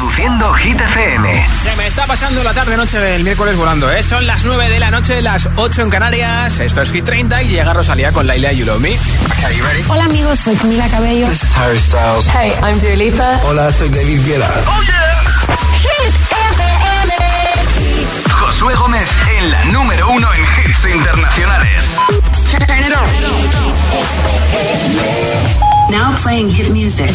Introduciendo Hit FM. Se me está pasando la tarde noche del miércoles volando, ¿eh? Son las 9 de la noche, las 8 en Canarias. Esto es Hit 30 y llega Rosalía con Laila Yulomi. Okay, Hola amigos, soy Camila Cabello. This is Harry Styles. Hey, I'm Dua Lipa. Hola, soy David Guetta. Oh yeah. Hit FM. Josué Gómez en la número uno en hits internacionales. Turn it on. Now playing hit music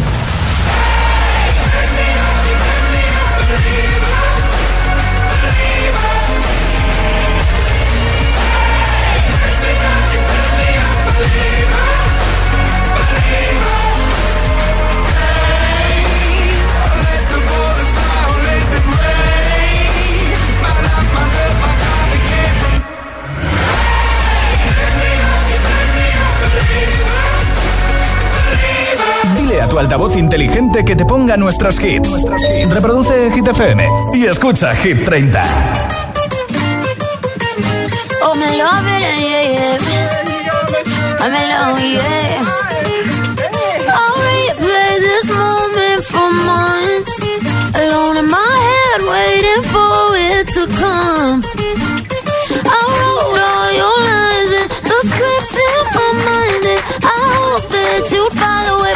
A tu altavoz inteligente que te ponga nuestros hits. Reproduce Hit FM y escucha Hit 30. Oh, it, yeah. I'm this moment for months. Alone in my head, waiting for it to come.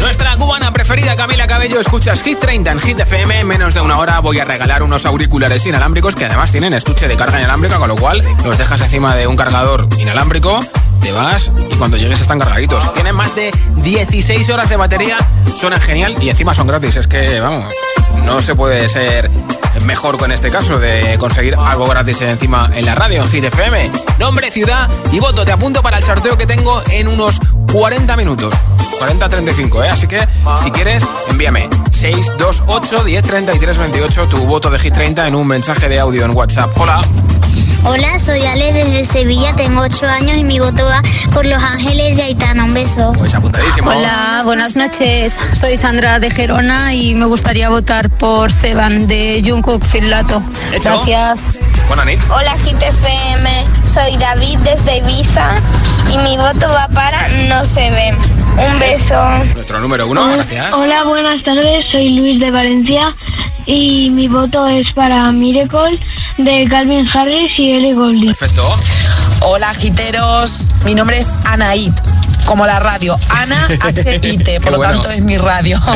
Nuestra cubana preferida, Camila Cabello, escuchas Hit 30 en Hit FM. En menos de una hora voy a regalar unos auriculares inalámbricos que además tienen estuche de carga inalámbrica, con lo cual los dejas encima de un cargador inalámbrico, te vas y cuando llegues están cargaditos. Tienen más de 16 horas de batería, suenan genial y encima son gratis. Es que, vamos, no se puede ser mejor con este caso de conseguir algo gratis encima en la radio en Hit FM. Nombre, ciudad y voto. Te apunto para el sorteo que tengo en unos 40 minutos. 40-35, ¿eh? Así que si quieres, envíame 628 10 33 28 tu voto de Hit 30 en un mensaje de audio en WhatsApp. Hola. Hola, soy Ale desde Sevilla, tengo 8 años y mi voto va por Los Ángeles de Aitana. Un beso. Pues apuntadísimo. Hola, buenas noches. Soy Sandra de Gerona y me gustaría votar por Seban de Jungkook Filato. Gracias. Buenas noches. Hola GTFM, soy David desde Ibiza y mi voto va para No se ve. Un beso. Nuestro número uno, gracias. Hola, buenas tardes, soy Luis de Valencia y mi voto es para Miracle de Calvin Harris y Ellie Golding. Perfecto. Hola, giteros. Mi nombre es Anaid, como la radio. Ana H-I-T, por lo bueno. tanto es mi radio.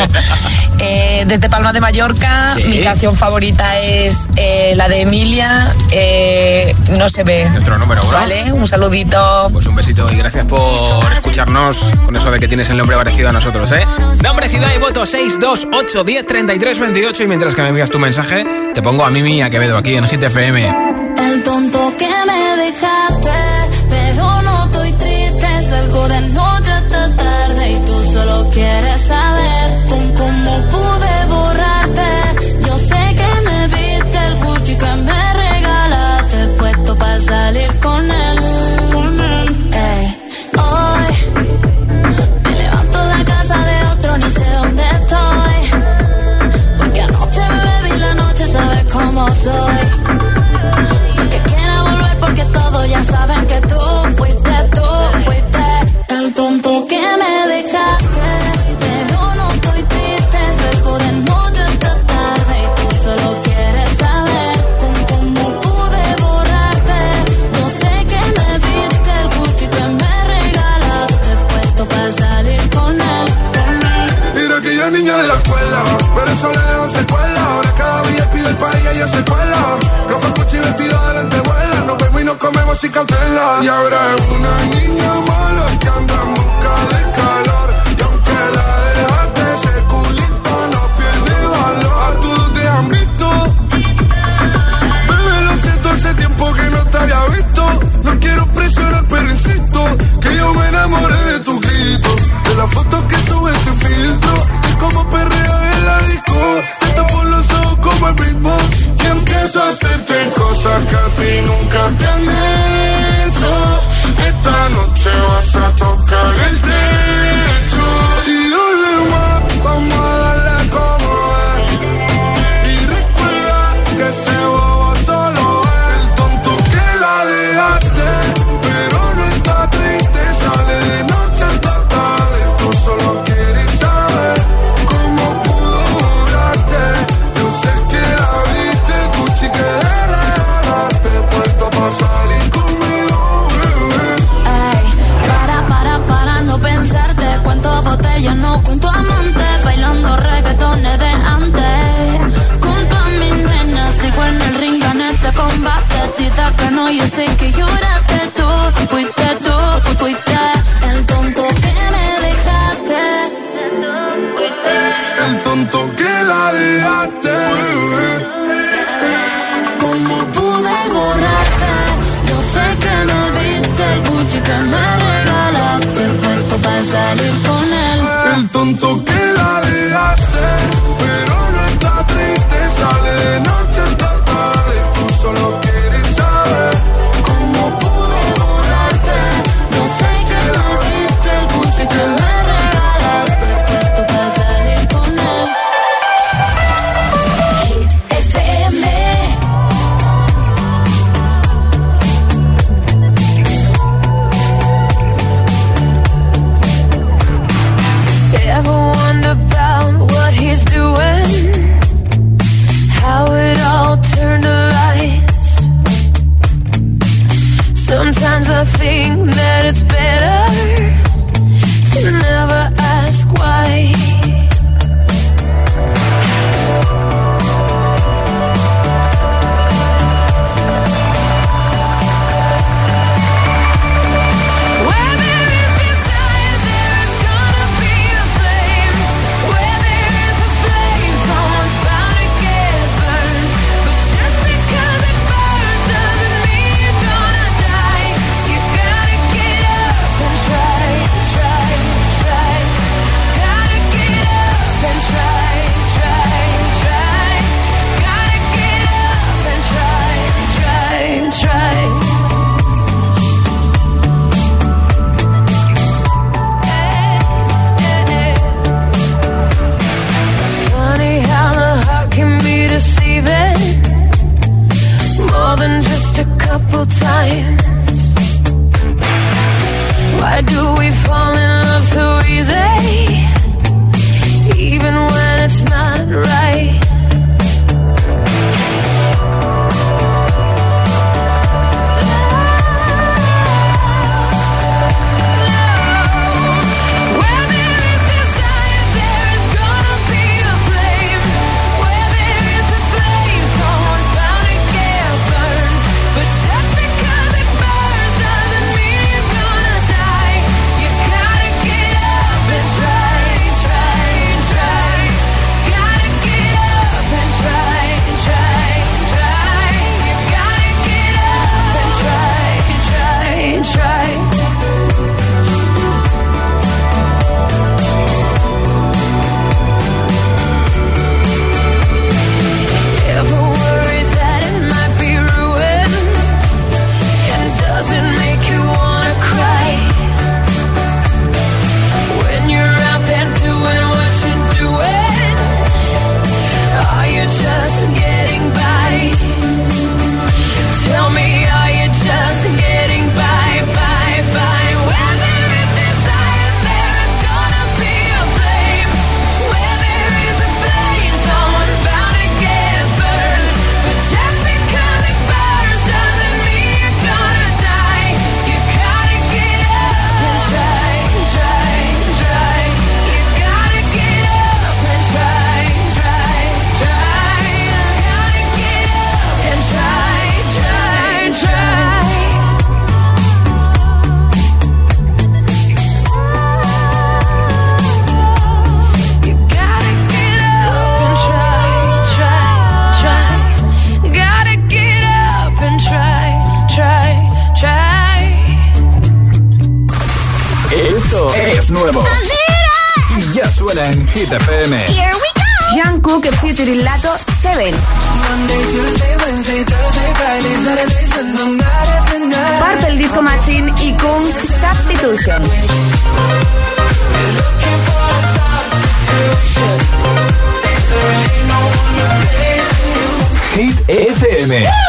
Eh, desde Palma de Mallorca, Sí. mi canción favorita es eh, la de Emilia, eh, No se ve. Nuestro número uno. Vale, un saludito. Pues un besito y gracias por escucharnos con eso de que tienes el nombre parecido a nosotros, ¿eh? Nombre, ciudad y voto 628 10 33 28 y mientras que me envías tu mensaje, te pongo a Mimi a Quevedo aquí en Hit FM. El tonto que me dejaste, pero no de noche hasta tarde y tú solo quieres saber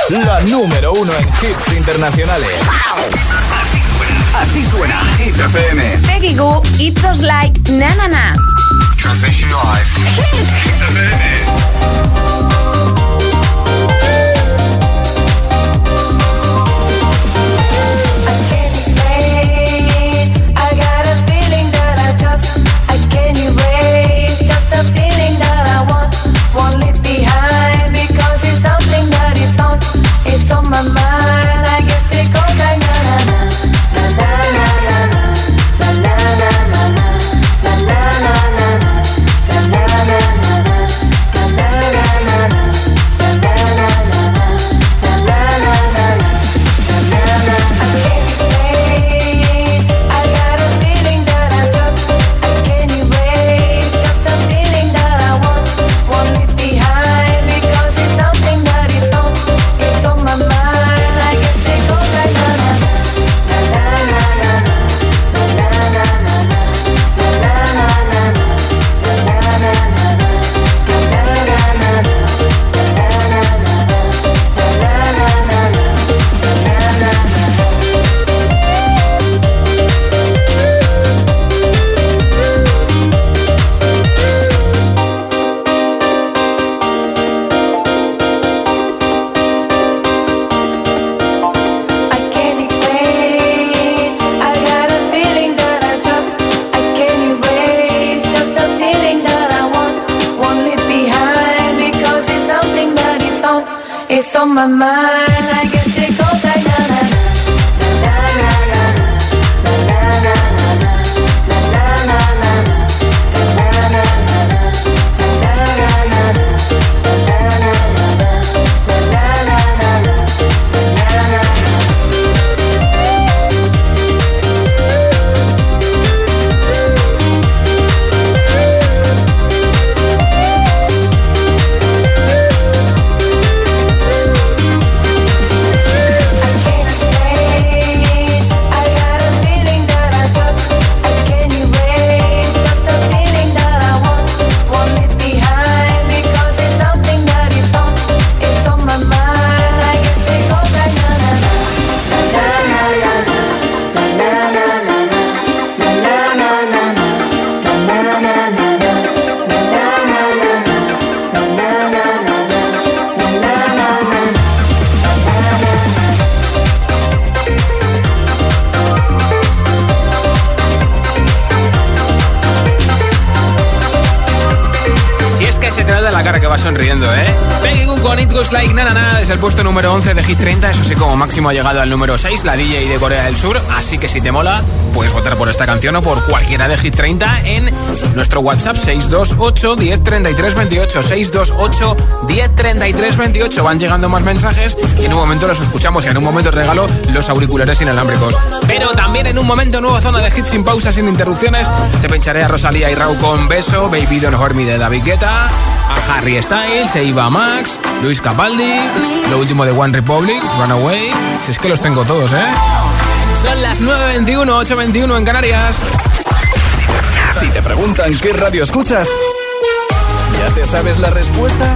la número uno en hits internacionales. Así suena Hit FM. Peggy Goo, It Goes Like Na Na Na. Transmission live. Hit FM. Que se te da de la cara que va sonriendo, ¿eh? Peggy Goo con It Goes Like Na Na Na desde el puesto número 11 de Hit 30. Eso sí, como máximo ha llegado al número 6, la DJ de Corea del Sur. Así que si te mola, puedes votar por esta canción o por cualquiera de Hit 30 en nuestro WhatsApp 628 10 33 28. 628 10 33 28. Van llegando más mensajes y en un momento los escuchamos y en un momento regalo los auriculares inalámbricos. Pero también en un momento, nueva zona de hits sin pausas, sin interrupciones. Te pincharé a Rosalía y Rau con Beso, Baby Don't Hurt Me de David Guetta, a Harry Styles, e Eva Max, Luis Capaldi, lo último de One Republic, Runaway. Si es que los tengo todos, ¿eh? Son las 9.21, 8.21 en Canarias. Si te preguntan qué radio escuchas, ¿ya te sabes la respuesta?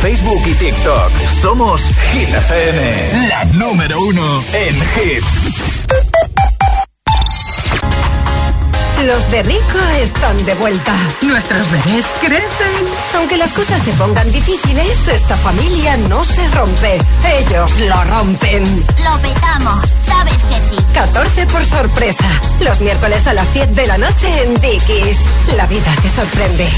Facebook y TikTok. Somos Somos Hit FM, la número uno en hits. Los de Rico están de vuelta. Nuestros bebés crecen. Aunque las cosas se pongan difíciles, esta familia no se rompe. Ellos lo rompen. Lo petamos, sabes que sí. 14 por sorpresa. Los miércoles a las 10 de la noche en Dickies. La vida te sorprende.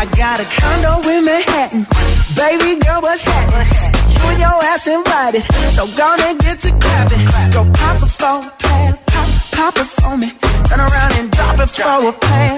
I got a condo in Manhattan. Baby girl, what's happening? You and your ass invited. So get to clapping. Go pop it for a plan. Pop, pop it for me. Turn around and drop it for a.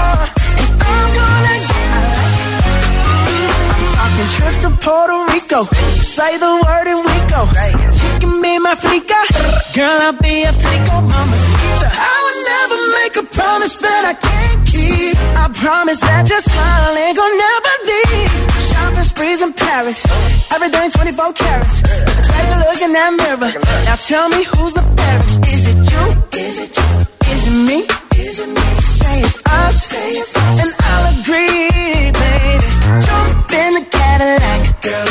I'm trips to Puerto Rico. Say the word and we go. You can be my flica. Girl, I'll be a flico, mama. I would never make a promise that I can't keep. I promise that your smile ain't gonna never leave. Shopping sprees in Paris. Everything 24 carats. Take a look in that mirror. Now tell me who's the fairest. Is it you? Is it you? Is it me? Is it me? Say it's us. Say it's us. And I'll agree, like a Girl,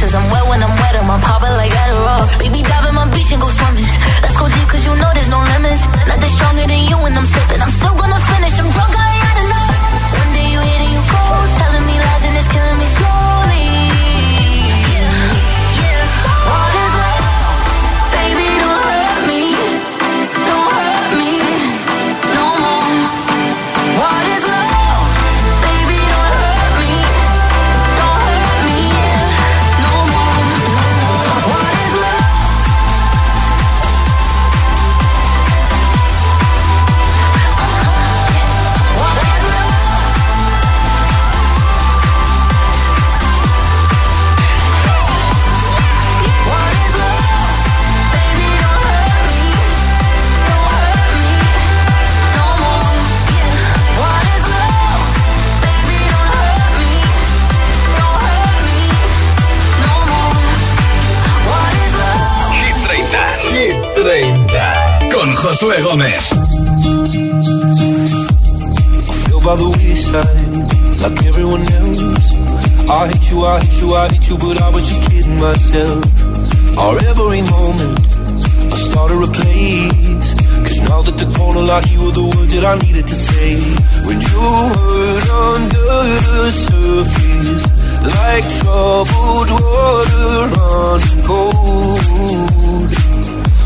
Kisses. I'm wet when I'm wet, I'm popping like Adderall. Baby, dive in my beach and go swimming. Let's go deep, cause you know Josué Gómez. by the wayside, like everyone else. I hate you, I hate you, I hate you, but I was just kidding myself. Our every moment, I started a place. Cause now that the corner like you were the words that I needed to say. When you heard under the surface, like troubled water running cold.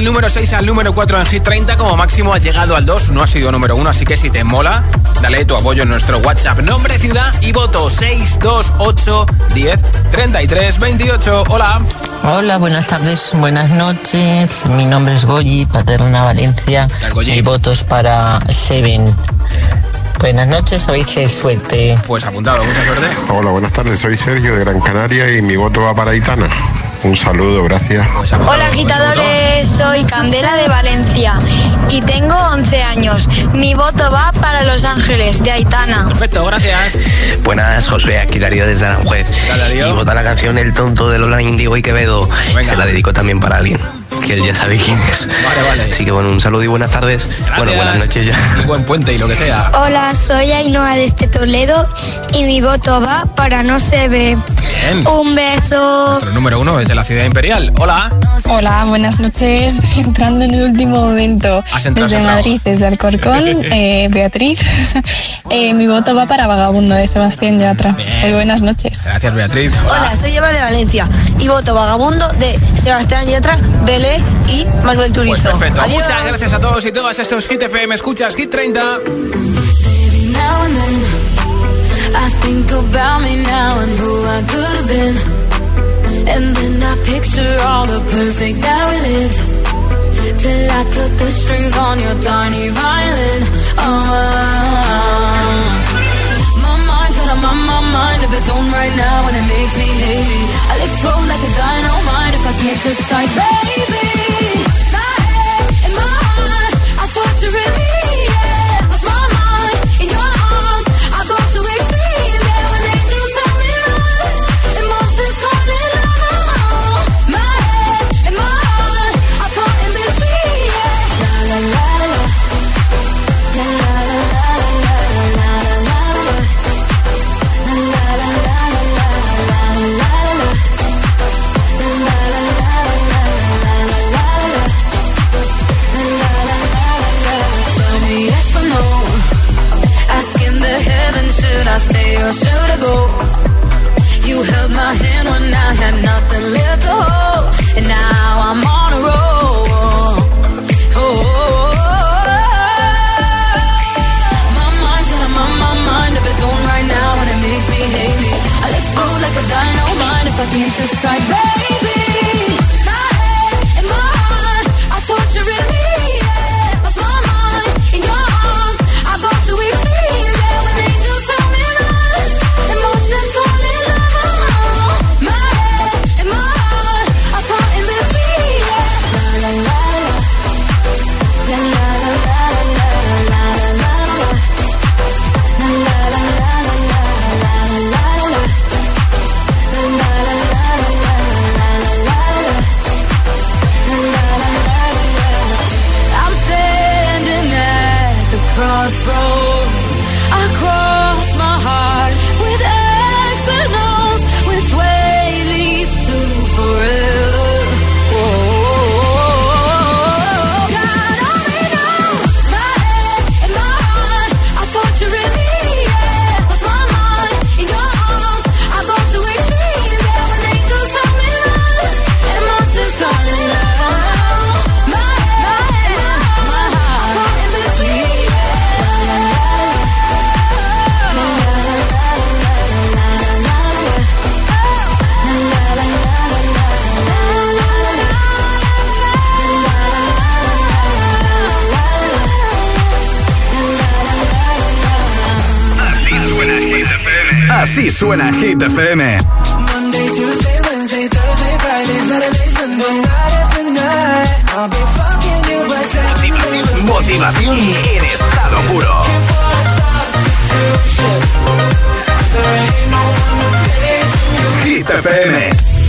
Semana desde el número 6 al número 4 en Hit 30, como máximo ha llegado al 2, no ha sido número 1, así que si te mola, dale tu apoyo en nuestro WhatsApp. Nombre, ciudad y voto 628 10 33 28. Hola. Hola, buenas tardes, buenas noches. Mi nombre es Goyi, Paterna Valencia. Mi voto es para Seven. Buenas noches, hoy se suerte. Pues apuntado, mucha suerte. Hola, buenas tardes. Soy Sergio de Gran Canaria y mi voto va para Itana. Un saludo, gracias. Hola agitadores, soy Candela de Valencia y tengo 11 años. Mi voto va para Los Ángeles de Aitana. Perfecto, gracias. Buenas, Josué, aquí Darío desde Aranjuez. Y vota la canción El tonto de Lola Indigo y Quevedo. Se la dedico también para alguien, que él ya sabe quién es. Vale, vale. Así que bueno, un saludo y buenas tardes. Bueno, buenas noches ya. Y buen puente y lo que sea. Hola, soy Ainhoa de este Toledo y mi voto va para No se ve. Bien. Un beso. Nuestro número uno es de la ciudad imperial. Hola. Hola, buenas noches. Entrando en el último momento. Has entrado, desde. Madrid, desde Alcorcón, eh, Beatriz. Eh, mi voto va para Vagabundo de Sebastián Yatra. Muy buenas noches. Gracias, Beatriz. Hola, soy Eva de Valencia y voto Vagabundo de Sebastián Yatra, Belé y Manuel Turizo. Pues perfecto. Adiós. Muchas gracias a todos y todas. Esto es Hit FM. Escuchas Hit 30. Baby, now and then I think about me now and who I could have been. And then I picture all the perfect that we lived. Till I cut the strings on your tiny violin. Oh, my mind's got a my, my mind of its own right now, and it makes me me. I'll explode like a dynamite if I can't decide, baby. My head and my heart are torturing me. Suena Hit FM. Motivación, Motivación en estado puro. Hit FM.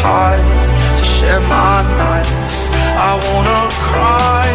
Tired to share my nights. I wanna cry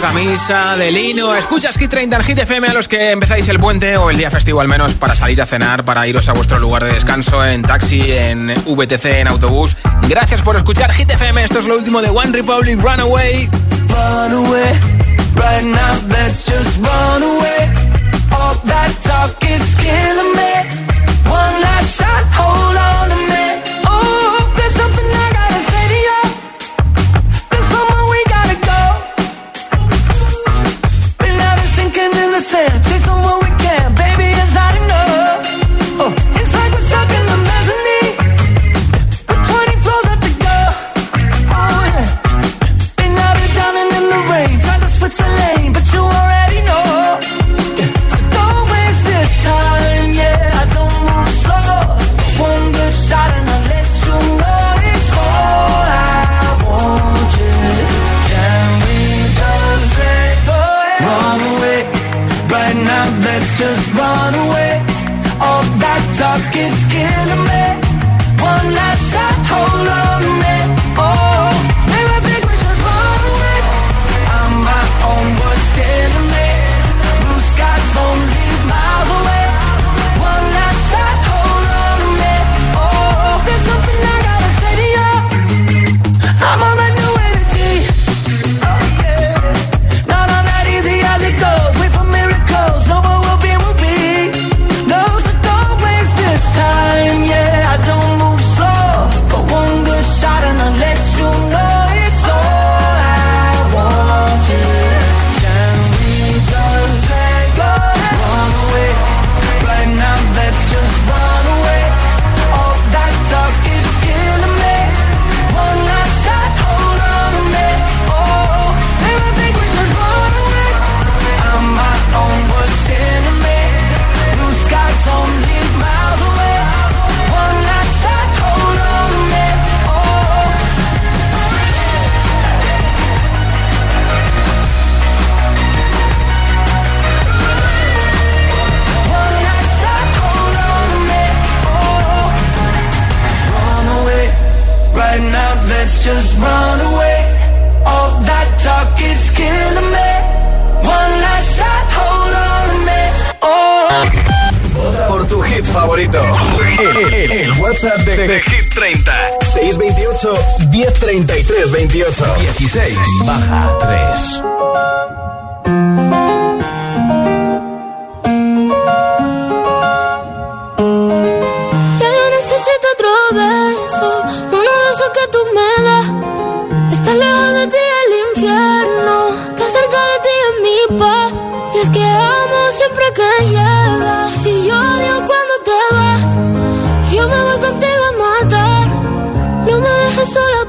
camisa de lino. Escuchas Hit 30 al Hit FM a los que empezáis el puente o el día festivo al menos para salir a cenar, para iros a vuestro lugar de descanso en taxi, en VTC, en autobús. Gracias por escuchar Hit FM. Esto es lo último de One Republic Runaway. Run away, right now let's just run away.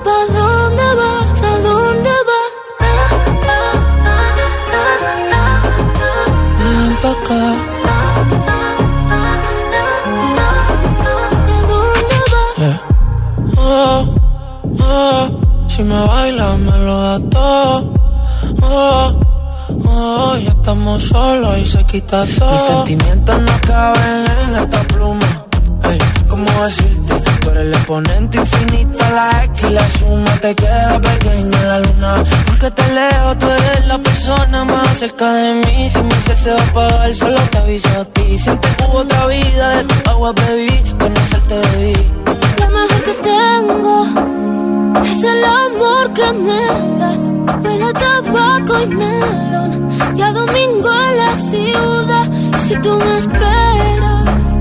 Dejes sola, ¿pa' dónde vas? ¿A dónde vas? Ah, ah, ah, ah, ah, ah. Ven pa' acá. Yeah. Oh, oh, si me bailas me lo das todo. Oh, oh, ya estamos solos y se quita todo. Mis sentimientos no caben en esta pluma. Ey, ¿cómo decirte? El exponente infinito, la X la suma te queda pequeña la luna. Porque te leo, tú eres la persona más cerca de mí. Si mi ser se va a apagar, solo te aviso a ti. Siente que hubo otra vida, de tu agua bebí, conocerte debí. Lo mejor que tengo es el amor que me das. Huele a tabaco y melón. Y a domingo en la ciudad. Si tú me esperas,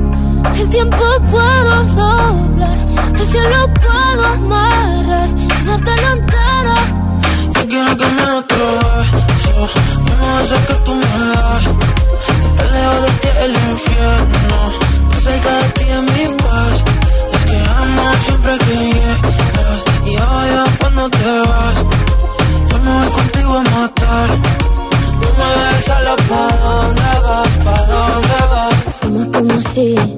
el tiempo puedo doblar. El cielo puedo amarrar. Y darte la entera. Yo quiero que me beso, uno de esos que tú me das. Estar lejos de ti el infierno, estar cerca de ti es mi paz. Es que amo siempre que llegas y odio cuando te vas. Yo me voy contigo a matar. No me dejes sola, ¿pa' dónde vas? ¿Pa' dónde vas? Fumas como si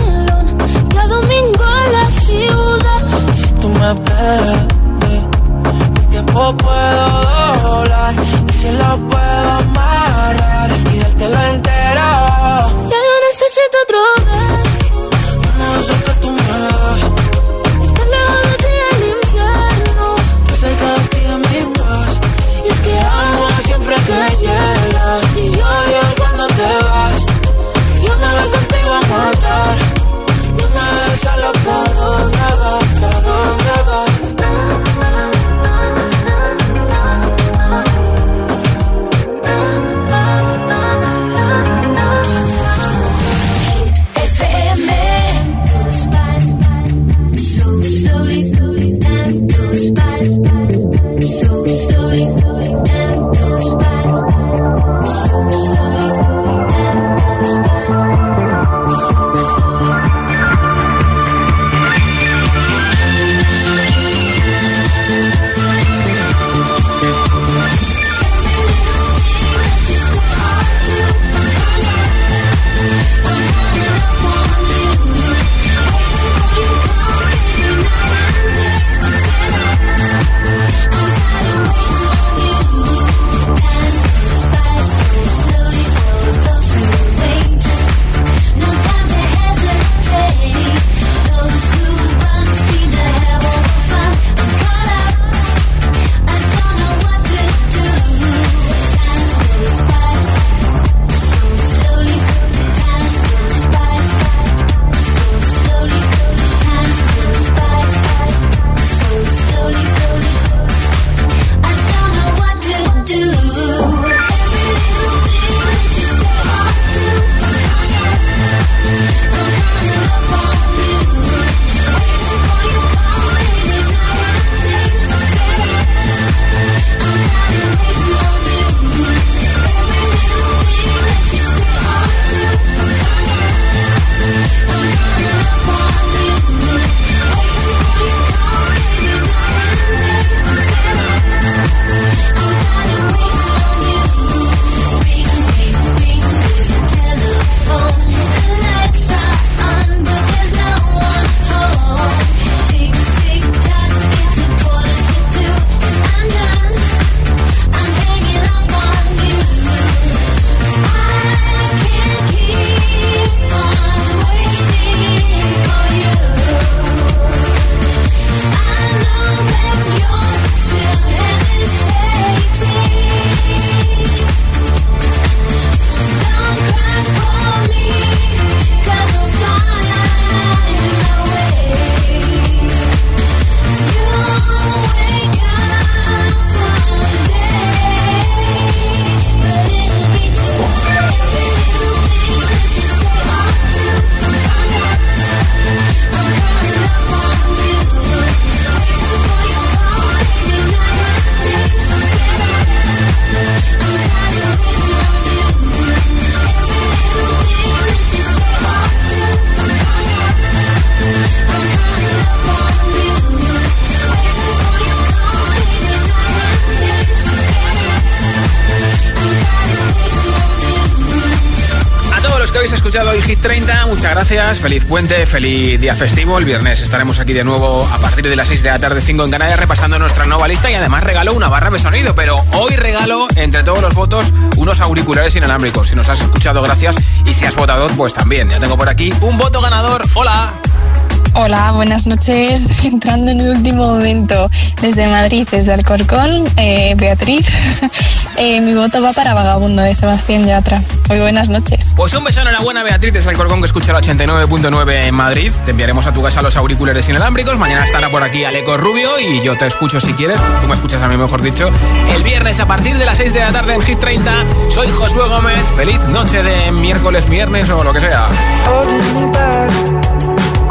gracias. Feliz puente, feliz día festivo. El viernes estaremos aquí de nuevo a partir de las 6 de la tarde, 5 en Canarias, repasando nuestra nueva lista y además regalo una barra de sonido. Pero hoy regalo, entre todos los votos, unos auriculares inalámbricos. Si nos has escuchado, gracias. Y si has votado, pues también. Ya tengo por aquí un voto ganador. ¡Hola! Hola, buenas noches. Entrando en el último momento desde Madrid, desde Alcorcón, eh, Beatriz. Eh, mi voto va para Vagabundo de Sebastián Yatra. Muy buenas noches. Pues un beso enhorabuena, Beatriz, desde Alcorcón, que escucha el 89.9 en Madrid. Te enviaremos a tu casa los auriculares inalámbricos. Mañana estará por aquí Aleco Rubio y yo te escucho si quieres. Tú me escuchas a mí, mejor dicho. El viernes a partir de las 6 de la tarde en Hit 30. Soy Josué Gómez. Feliz noche de miércoles, viernes o lo que sea.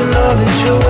To know that you're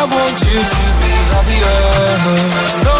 I want you to be happier. So